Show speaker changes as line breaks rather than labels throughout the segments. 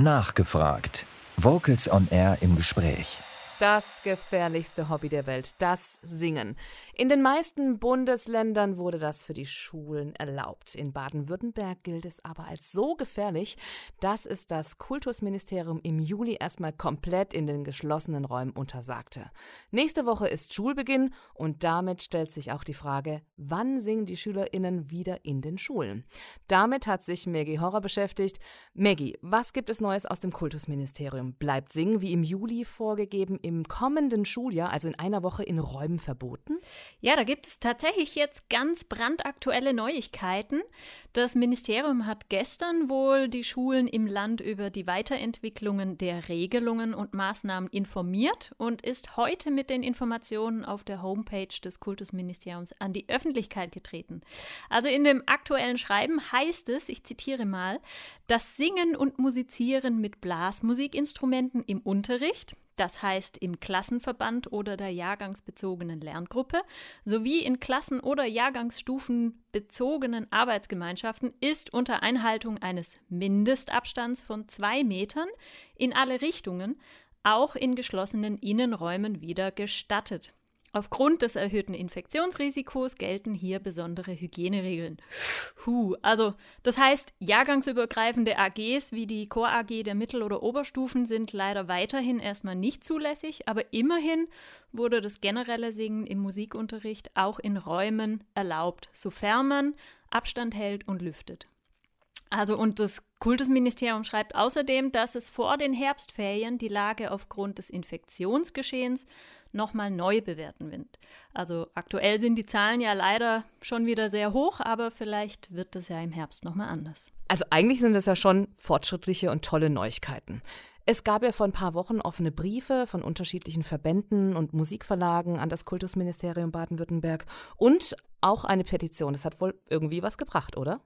Nachgefragt. Vocals on Air im Gespräch.
Das gefährlichste Hobby der Welt, das Singen. In den meisten Bundesländern wurde das für die Schulen erlaubt. In Baden-Württemberg gilt es aber als so gefährlich, dass es das Kultusministerium im Juli erstmal komplett in den geschlossenen Räumen untersagte. Nächste Woche ist Schulbeginn und damit stellt sich auch die Frage, wann singen die SchülerInnen wieder in den Schulen? Damit hat sich Maggie Horror beschäftigt. Maggie, was gibt es Neues aus dem Kultusministerium? Bleibt Singen wie im Juli vorgegeben im kommenden Schuljahr, also in einer Woche, in Räumen verboten?
Ja, da gibt es tatsächlich jetzt ganz brandaktuelle Neuigkeiten. Das Ministerium hat gestern wohl die Schulen im Land über die Weiterentwicklungen der Regelungen und Maßnahmen informiert und ist heute mit den Informationen auf der Homepage des Kultusministeriums an die Öffentlichkeit getreten. Also in dem aktuellen Schreiben heißt es, ich zitiere mal, das Singen und Musizieren mit Blasmusikinstrumenten im Unterricht, das heißt im Klassenverband oder der jahrgangsbezogenen Lerngruppe, sowie in Klassen- oder Jahrgangsstufen bezogenen Arbeitsgemeinschaften ist unter Einhaltung eines Mindestabstands von zwei Metern in alle Richtungen auch in geschlossenen Innenräumen wieder gestattet. Aufgrund des erhöhten Infektionsrisikos gelten hier besondere Hygieneregeln. Huh, also das heißt, jahrgangsübergreifende AGs wie die Chor AG der Mittel- oder Oberstufen sind leider weiterhin erstmal nicht zulässig, aber immerhin wurde das generelle Singen im Musikunterricht auch in Räumen erlaubt, sofern man Abstand hält und lüftet. Also und das Kultusministerium schreibt außerdem, dass es vor den Herbstferien die Lage aufgrund des Infektionsgeschehens nochmal neu bewerten wird. Also aktuell sind die Zahlen ja leider schon wieder sehr hoch, aber vielleicht wird das ja im Herbst nochmal anders.
Also eigentlich sind das ja schon fortschrittliche und tolle Neuigkeiten. Es gab ja vor ein paar Wochen offene Briefe von unterschiedlichen Verbänden und Musikverlagen an das Kultusministerium Baden-Württemberg und auch eine Petition. Das hat wohl irgendwie was gebracht, oder?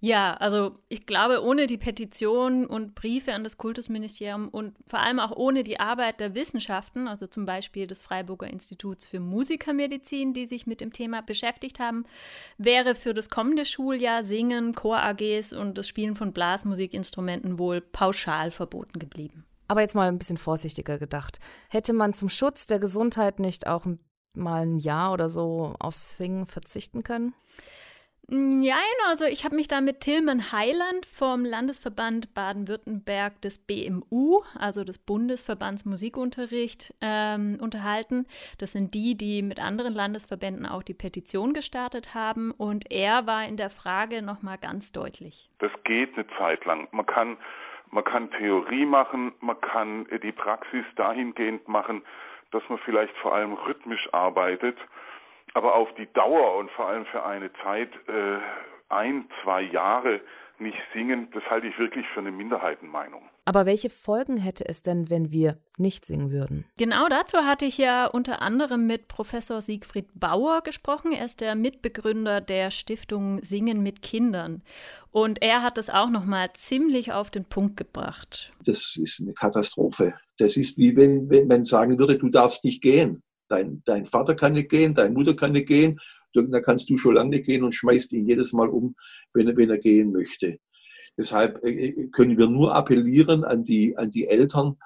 Ja, also ich glaube, ohne die Petition und Briefe an das Kultusministerium und vor allem auch ohne die Arbeit der Wissenschaften, also zum Beispiel des Freiburger Instituts für Musikermedizin, die sich mit dem Thema beschäftigt haben, wäre für das kommende Schuljahr Singen, Chor-AGs und das Spielen von Blasmusikinstrumenten wohl pauschal verboten geblieben.
Aber jetzt mal ein bisschen vorsichtiger gedacht. Hätte man zum Schutz der Gesundheit nicht auch mal ein Jahr oder so aufs Singen verzichten können?
Ja, also ich habe mich da mit Tilman Heiland vom Landesverband Baden-Württemberg des BMU, also des Bundesverbands Musikunterricht, ähm, unterhalten. Das sind die, die mit anderen Landesverbänden auch die Petition gestartet haben. Und er war in der Frage nochmal ganz deutlich.
Das geht eine Zeit lang. Man kann, man kann Theorie machen, man kann die Praxis dahingehend machen, dass man vielleicht vor allem rhythmisch arbeitet aber auf die Dauer und vor allem für eine Zeit, äh, ein, zwei Jahre nicht singen, das halte ich wirklich für eine Minderheitenmeinung.
Aber welche Folgen hätte es denn, wenn wir nicht singen würden?
Genau dazu hatte ich ja unter anderem mit Professor Siegfried Bauer gesprochen. Er ist der Mitbegründer der Stiftung Singen mit Kindern. Und er hat das auch noch mal ziemlich auf den Punkt gebracht.
Das ist eine Katastrophe. Das ist wie wenn, wenn man sagen würde, du darfst nicht gehen. Dein, dein Vater kann nicht gehen, deine Mutter kann nicht gehen, dann kannst du schon lange nicht gehen und schmeißt ihn jedes Mal um, wenn er, wenn er gehen möchte. Deshalb äh, äh, können wir nur appellieren an die, an die Eltern,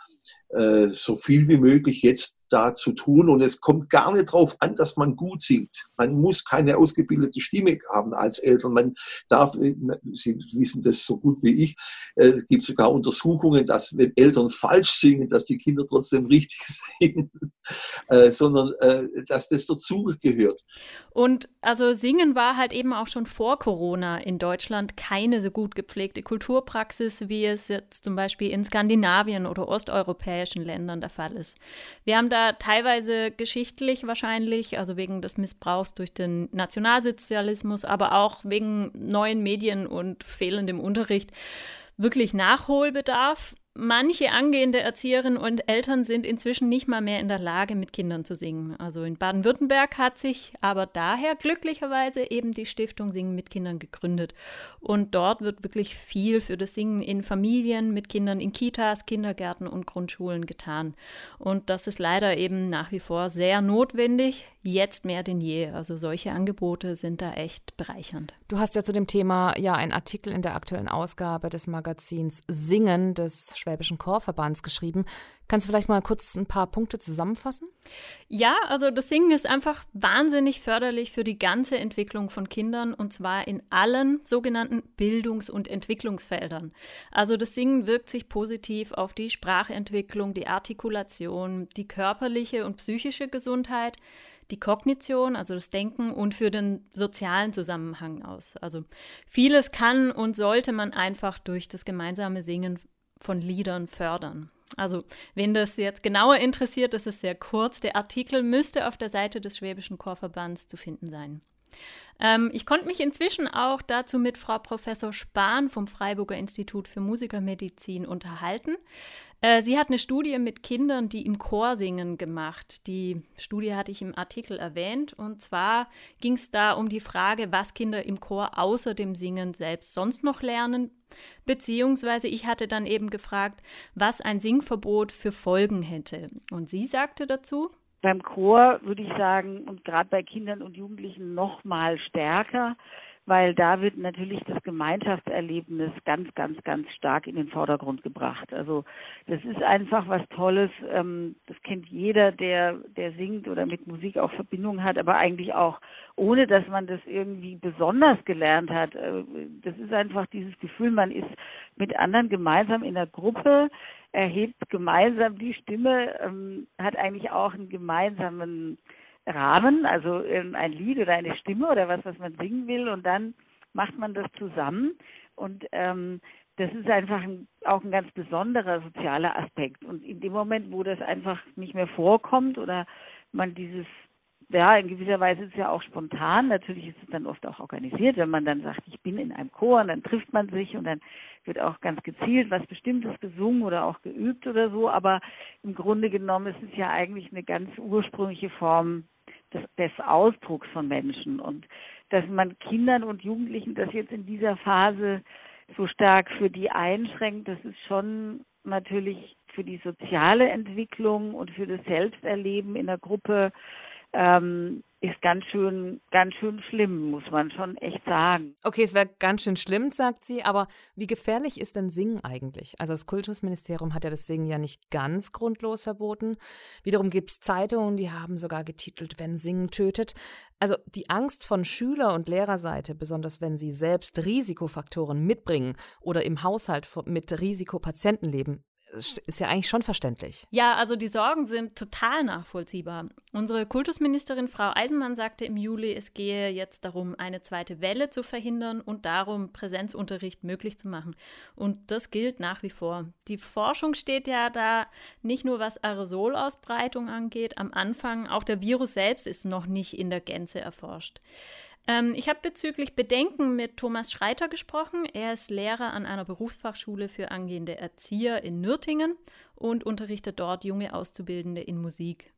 äh, so viel wie möglich jetzt da zu tun. Und es kommt gar nicht darauf an, dass man gut singt. Man muss keine ausgebildete Stimme haben als Eltern. Man darf, Sie wissen das so gut wie ich, es gibt sogar Untersuchungen, dass wenn Eltern falsch singen, dass die Kinder trotzdem richtig singen, sondern dass das dazugehört.
Und also Singen war halt eben auch schon vor Corona in Deutschland keine so gut gepflegte Kulturpraxis, wie es jetzt zum Beispiel in Skandinavien oder osteuropäischen Ländern der Fall ist. Wir haben da teilweise geschichtlich wahrscheinlich, also wegen des Missbrauchs durch den Nationalsozialismus, aber auch wegen neuen Medien und fehlendem Unterricht, wirklich Nachholbedarf. Manche angehende Erzieherinnen und Eltern sind inzwischen nicht mal mehr in der Lage, mit Kindern zu singen. Also in Baden-Württemberg hat sich aber daher glücklicherweise eben die Stiftung Singen mit Kindern gegründet. Und dort wird wirklich viel für das Singen in Familien, mit Kindern in Kitas, Kindergärten und Grundschulen getan. Und das ist leider eben nach wie vor sehr notwendig, jetzt mehr denn je. Also solche Angebote sind da echt bereichernd.
Du hast ja zu dem Thema ja einen Artikel in der aktuellen Ausgabe des Magazins Singen des Schwäbischen Chorverbands geschrieben. Kannst du vielleicht mal kurz ein paar Punkte zusammenfassen?
Ja, also das Singen ist einfach wahnsinnig förderlich für die ganze Entwicklung von Kindern und zwar in allen sogenannten Bildungs- und Entwicklungsfeldern. Also das Singen wirkt sich positiv auf die Sprachentwicklung, die Artikulation, die körperliche und psychische Gesundheit, die Kognition, also das Denken und für den sozialen Zusammenhang aus. Also vieles kann und sollte man einfach durch das gemeinsame Singen von Liedern fördern. Also, wen das jetzt genauer interessiert, das ist sehr kurz. Der Artikel müsste auf der Seite des Schwäbischen Chorverbands zu finden sein. Ähm, ich konnte mich inzwischen auch dazu mit Frau Professor Spahn vom Freiburger Institut für Musikermedizin unterhalten. Äh, sie hat eine Studie mit Kindern, die im Chor singen, gemacht. Die Studie hatte ich im Artikel erwähnt. Und zwar ging es da um die Frage, was Kinder im Chor außer dem Singen selbst sonst noch lernen. Beziehungsweise ich hatte dann eben gefragt, was ein Singverbot für Folgen hätte. Und sie sagte dazu,
beim Chor würde ich sagen, und gerade bei Kindern und Jugendlichen noch mal stärker, weil da wird natürlich das Gemeinschaftserlebnis ganz, ganz, ganz stark in den Vordergrund gebracht. Also das ist einfach was Tolles. Ähm, das kennt jeder, der, der singt oder mit Musik auch Verbindung hat, aber eigentlich auch ohne, dass man das irgendwie besonders gelernt hat. Äh, das ist einfach dieses Gefühl, man ist mit anderen gemeinsam in der Gruppe, erhebt gemeinsam die Stimme, ähm, hat eigentlich auch einen gemeinsamen Rahmen, also ein Lied oder eine Stimme oder was, was man singen will und dann macht man das zusammen und ähm, das ist einfach ein, auch ein ganz besonderer sozialer Aspekt. Und in dem Moment, wo das einfach nicht mehr vorkommt oder man dieses, ja, in gewisser Weise ist es ja auch spontan, natürlich ist es dann oft auch organisiert, wenn man dann sagt, ich bin in einem Chor und dann trifft man sich und dann wird auch ganz gezielt was Bestimmtes gesungen oder auch geübt oder so, aber im Grunde genommen ist es ja eigentlich eine ganz ursprüngliche Form des, des Ausdrucks von Menschen. Und dass man Kindern und Jugendlichen das jetzt in dieser Phase so stark für die einschränkt, das ist schon natürlich für die soziale Entwicklung und für das Selbsterleben in der Gruppe ähm, ist ganz schön, ganz schön schlimm, muss man schon echt sagen.
Okay, es wäre ganz schön schlimm, sagt sie, aber wie gefährlich ist denn Singen eigentlich? Also das Kultusministerium hat ja das Singen ja nicht ganz grundlos verboten. Wiederum gibt es Zeitungen, die haben sogar getitelt, wenn Singen tötet. Also die Angst von Schüler- und Lehrerseite, besonders wenn sie selbst Risikofaktoren mitbringen oder im Haushalt mit Risikopatienten leben, ist ja eigentlich schon verständlich.
Ja, also die Sorgen sind total nachvollziehbar. Unsere Kultusministerin Frau Eisenmann sagte im Juli, es gehe jetzt darum, eine zweite Welle zu verhindern und darum, Präsenzunterricht möglich zu machen. Und das gilt nach wie vor. Die Forschung steht ja da nicht nur, was Aerosolausbreitung angeht, am Anfang, auch der Virus selbst ist noch nicht in der Gänze erforscht. Ähm, ich habe bezüglich Bedenken mit Thomas Schreiter gesprochen. Er ist Lehrer an einer Berufsfachschule für angehende Erzieher in Nürtingen und unterrichtet dort junge Auszubildende in Musik.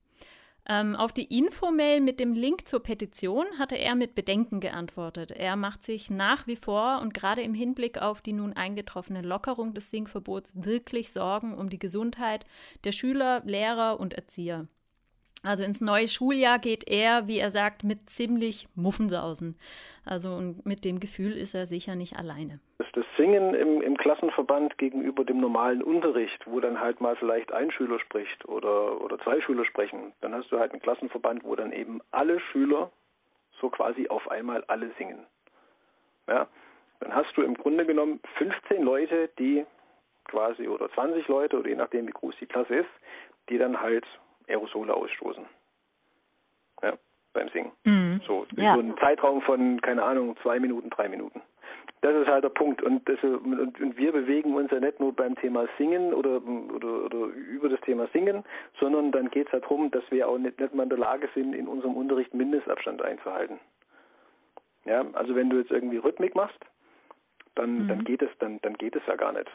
Ähm, auf die Infomail mit dem Link zur Petition hatte er mit Bedenken geantwortet. Er macht sich nach wie vor und gerade im Hinblick auf die nun eingetroffene Lockerung des Singverbots wirklich Sorgen um die Gesundheit der Schüler, Lehrer und Erzieher. Also ins neue Schuljahr geht er, wie er sagt, mit ziemlich Muffensausen. Also und mit dem Gefühl ist er sicher nicht alleine.
Das Singen im, im Klassenverband gegenüber dem normalen Unterricht, wo dann halt mal vielleicht ein Schüler spricht oder, oder zwei Schüler sprechen, dann hast du halt einen Klassenverband, wo dann eben alle Schüler so quasi auf einmal alle singen. Ja, dann hast du im Grunde genommen 15 Leute, die quasi oder 20 Leute oder je nachdem wie groß die Klasse ist, die dann halt Aerosole ausstoßen. Ja, beim Singen. Mhm. So, ja. so ein Zeitraum von, keine Ahnung, zwei Minuten, drei Minuten. Das ist halt der Punkt. Und, das, und, und wir bewegen uns ja nicht nur beim Thema Singen oder, oder, oder über das Thema Singen, sondern dann geht es halt darum, dass wir auch nicht, nicht mal in der Lage sind, in unserem Unterricht Mindestabstand einzuhalten. Ja, also wenn du jetzt irgendwie Rhythmik machst, dann, mhm. dann geht es, dann, dann geht es ja gar nicht.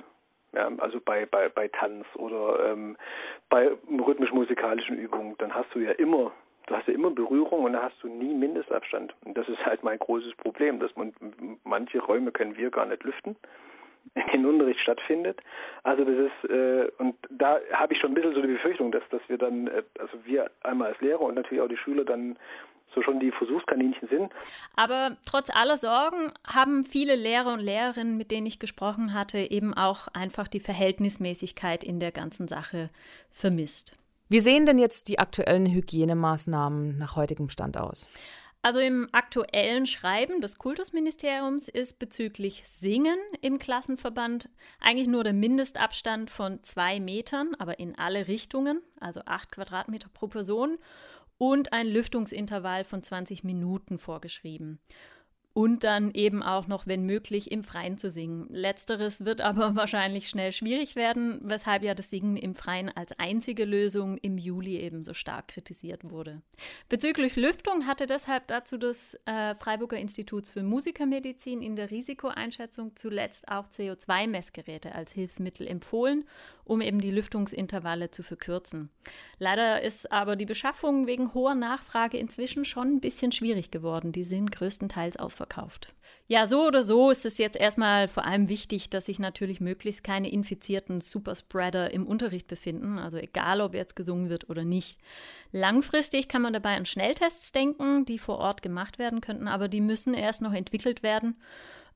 Ja, also bei, bei, bei Tanz oder ähm, bei rhythmisch-musikalischen Übungen, dann hast du ja immer, du hast ja immer Berührung und da hast du nie Mindestabstand. Und das ist halt mein großes Problem, dass man manche Räume können wir gar nicht lüften, in den Unterricht stattfindet. Also das ist äh, und da habe ich schon ein bisschen so die Befürchtung, dass dass wir dann, äh, also wir einmal als Lehrer und natürlich auch die Schüler dann so schon die Versuchskaninchen sind.
Aber trotz aller Sorgen haben viele Lehrer und Lehrerinnen, mit denen ich gesprochen hatte, eben auch einfach die Verhältnismäßigkeit in der ganzen Sache vermisst.
Wie sehen denn jetzt die aktuellen Hygienemaßnahmen nach heutigem Stand aus?
Also im aktuellen Schreiben des Kultusministeriums ist bezüglich Singen im Klassenverband eigentlich nur der Mindestabstand von zwei Metern, aber in alle Richtungen, also acht Quadratmeter pro Person, und ein Lüftungsintervall von 20 Minuten vorgeschrieben und dann eben auch noch, wenn möglich, im Freien zu singen. Letzteres wird aber wahrscheinlich schnell schwierig werden, weshalb ja das Singen im Freien als einzige Lösung im Juli ebenso stark kritisiert wurde. Bezüglich Lüftung hatte deshalb dazu das äh, Freiburger Institut für Musikermedizin in der Risikoeinschätzung zuletzt auch CO2-Messgeräte als Hilfsmittel empfohlen, um eben die Lüftungsintervalle zu verkürzen. Leider ist aber die Beschaffung wegen hoher Nachfrage inzwischen schon ein bisschen schwierig geworden. Die sind größtenteils ausverkauft ausverkauft. Ja, so oder so ist es jetzt erstmal vor allem wichtig, dass sich natürlich möglichst keine infizierten Superspreader im Unterricht befinden, also egal ob jetzt gesungen wird oder nicht. Langfristig kann man dabei an Schnelltests denken, die vor Ort gemacht werden könnten, aber die müssen erst noch entwickelt werden.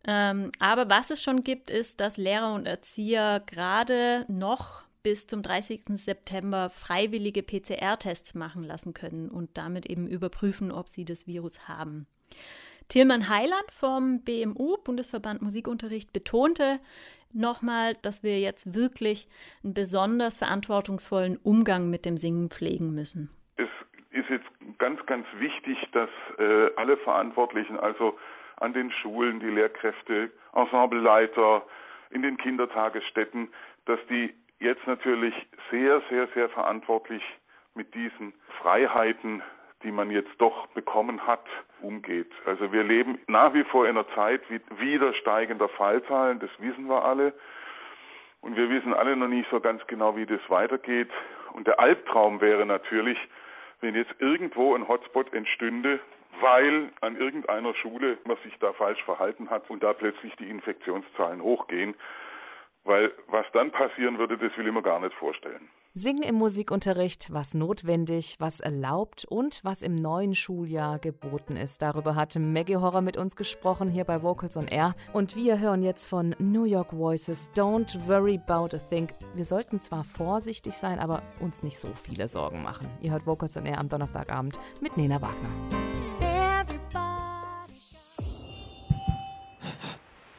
Ähm, aber was es schon gibt, ist, dass Lehrer und Erzieher gerade noch bis zum 30. September freiwillige PCR-Tests machen lassen können und damit eben überprüfen, ob sie das Virus haben. Tilman Heiland vom BMU, Bundesverband Musikunterricht, betonte nochmal, dass wir jetzt wirklich einen besonders verantwortungsvollen Umgang mit dem Singen pflegen müssen.
Es ist jetzt ganz, ganz wichtig, dass äh, alle Verantwortlichen, also an den Schulen, die Lehrkräfte, Ensembleleiter, in den Kindertagesstätten, dass die jetzt natürlich sehr, sehr, sehr verantwortlich mit diesen Freiheiten die man jetzt doch bekommen hat, umgeht. Also wir leben nach wie vor in einer Zeit wieder steigender Fallzahlen, das wissen wir alle. Und wir wissen alle noch nicht so ganz genau, wie das weitergeht. Und der Albtraum wäre natürlich, wenn jetzt irgendwo ein Hotspot entstünde, weil an irgendeiner Schule man sich da falsch verhalten hat und da plötzlich die Infektionszahlen hochgehen. Weil was dann passieren würde, das will ich mir gar nicht vorstellen.
Singen im Musikunterricht, was notwendig, was erlaubt und was im neuen Schuljahr geboten ist. Darüber hat Maggie Horror mit uns gesprochen hier bei Vocals on Air. Und wir hören jetzt von New York Voices Don't Worry About a Thing. Wir sollten zwar vorsichtig sein, aber uns nicht so viele Sorgen machen. Ihr hört Vocals on Air am Donnerstagabend mit Nena Wagner.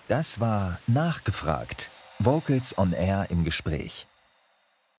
Das war Nachgefragt. Vocals on Air im Gespräch.